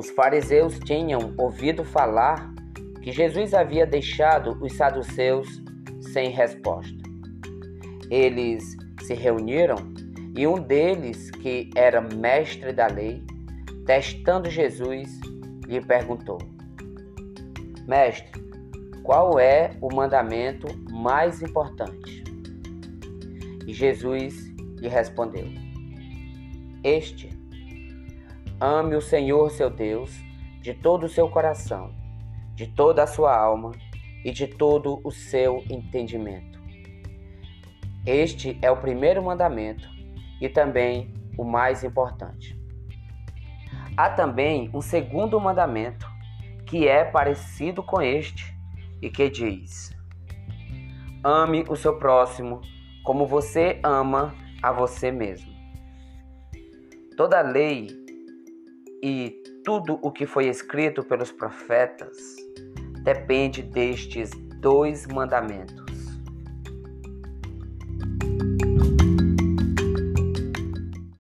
Os fariseus tinham ouvido falar que Jesus havia deixado os saduceus sem resposta. Eles se reuniram e um deles, que era mestre da lei, testando Jesus, lhe perguntou: Mestre, qual é o mandamento mais importante? E Jesus lhe respondeu: Este: Ame o Senhor seu Deus de todo o seu coração, de toda a sua alma e de todo o seu entendimento. Este é o primeiro mandamento e também o mais importante. Há também um segundo mandamento que é parecido com este e que diz: Ame o seu próximo como você ama a você mesmo. Toda lei e tudo o que foi escrito pelos profetas depende destes dois mandamentos.